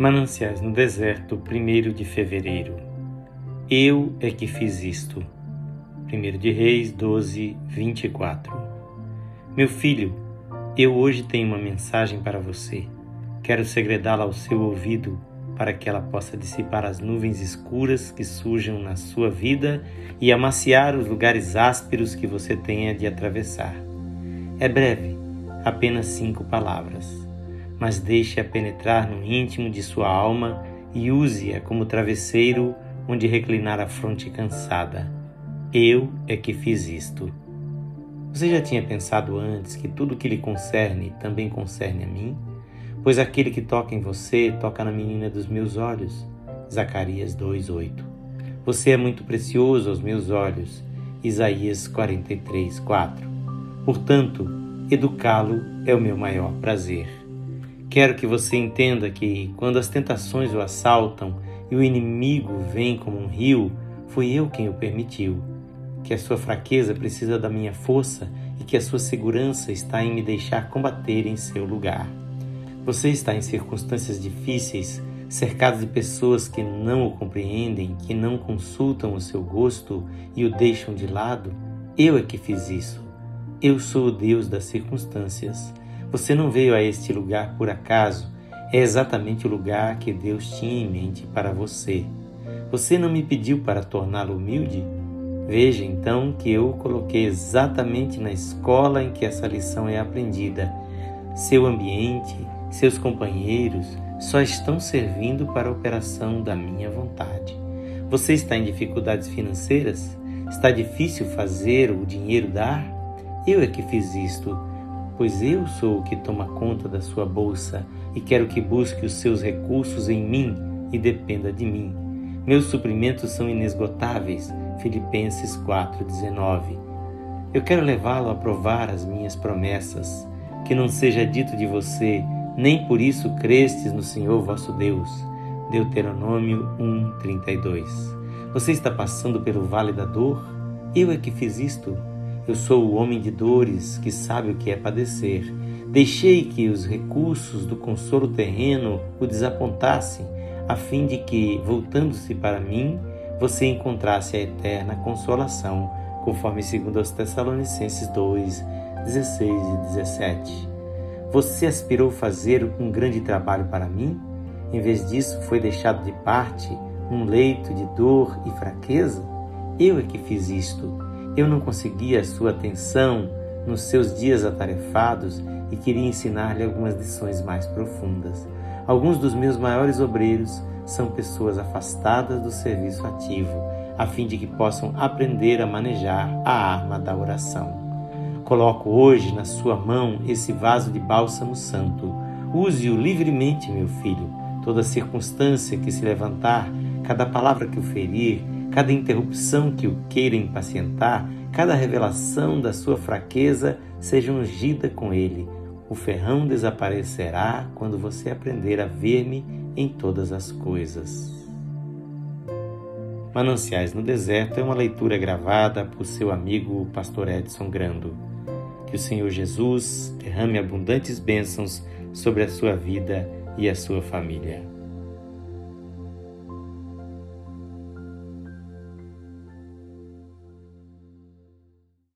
Mananciais no deserto, 1 de fevereiro. Eu é que fiz isto. 1 de Reis 12, 24. Meu filho, eu hoje tenho uma mensagem para você. Quero segredá-la ao seu ouvido para que ela possa dissipar as nuvens escuras que surjam na sua vida e amaciar os lugares ásperos que você tenha de atravessar. É breve, apenas cinco palavras mas deixe-a penetrar no íntimo de sua alma e use-a como travesseiro onde reclinar a fronte cansada. Eu é que fiz isto. Você já tinha pensado antes que tudo que lhe concerne também concerne a mim? Pois aquele que toca em você toca na menina dos meus olhos. Zacarias 2:8. Você é muito precioso aos meus olhos. Isaías 43:4. Portanto, educá-lo é o meu maior prazer. Quero que você entenda que, quando as tentações o assaltam e o inimigo vem como um rio, fui eu quem o permitiu. Que a sua fraqueza precisa da minha força e que a sua segurança está em me deixar combater em seu lugar. Você está em circunstâncias difíceis, cercado de pessoas que não o compreendem, que não consultam o seu gosto e o deixam de lado? Eu é que fiz isso. Eu sou o Deus das circunstâncias. Você não veio a este lugar por acaso, é exatamente o lugar que Deus tinha em mente para você. Você não me pediu para torná-lo humilde? Veja então que eu o coloquei exatamente na escola em que essa lição é aprendida. Seu ambiente, seus companheiros só estão servindo para a operação da minha vontade. Você está em dificuldades financeiras? Está difícil fazer o dinheiro dar? Eu é que fiz isto pois eu sou o que toma conta da sua bolsa e quero que busque os seus recursos em mim e dependa de mim. Meus suprimentos são inesgotáveis. Filipenses 4:19. Eu quero levá-lo a provar as minhas promessas, que não seja dito de você, nem por isso crestes no Senhor vosso Deus. Deuteronômio 1:32. Você está passando pelo vale da dor? Eu é que fiz isto. Eu sou o homem de dores que sabe o que é padecer. Deixei que os recursos do consolo terreno o desapontassem, a fim de que, voltando-se para mim, você encontrasse a eterna consolação, conforme segundo os Tessalonicenses 2, 16 e 17. Você aspirou fazer um grande trabalho para mim? Em vez disso, foi deixado de parte um leito de dor e fraqueza? Eu é que fiz isto eu não conseguia a sua atenção nos seus dias atarefados e queria ensinar-lhe algumas lições mais profundas. Alguns dos meus maiores obreiros são pessoas afastadas do serviço ativo, a fim de que possam aprender a manejar a arma da oração. Coloco hoje na sua mão esse vaso de bálsamo santo. Use-o livremente, meu filho. Toda circunstância que se levantar, cada palavra que o ferir, cada interrupção que o queira impacientar, cada revelação da sua fraqueza seja ungida com ele. O ferrão desaparecerá quando você aprender a ver-me em todas as coisas. Mananciais no Deserto é uma leitura gravada por seu amigo Pastor Edson Grando. Que o Senhor Jesus derrame abundantes bênçãos sobre a sua vida e a sua família.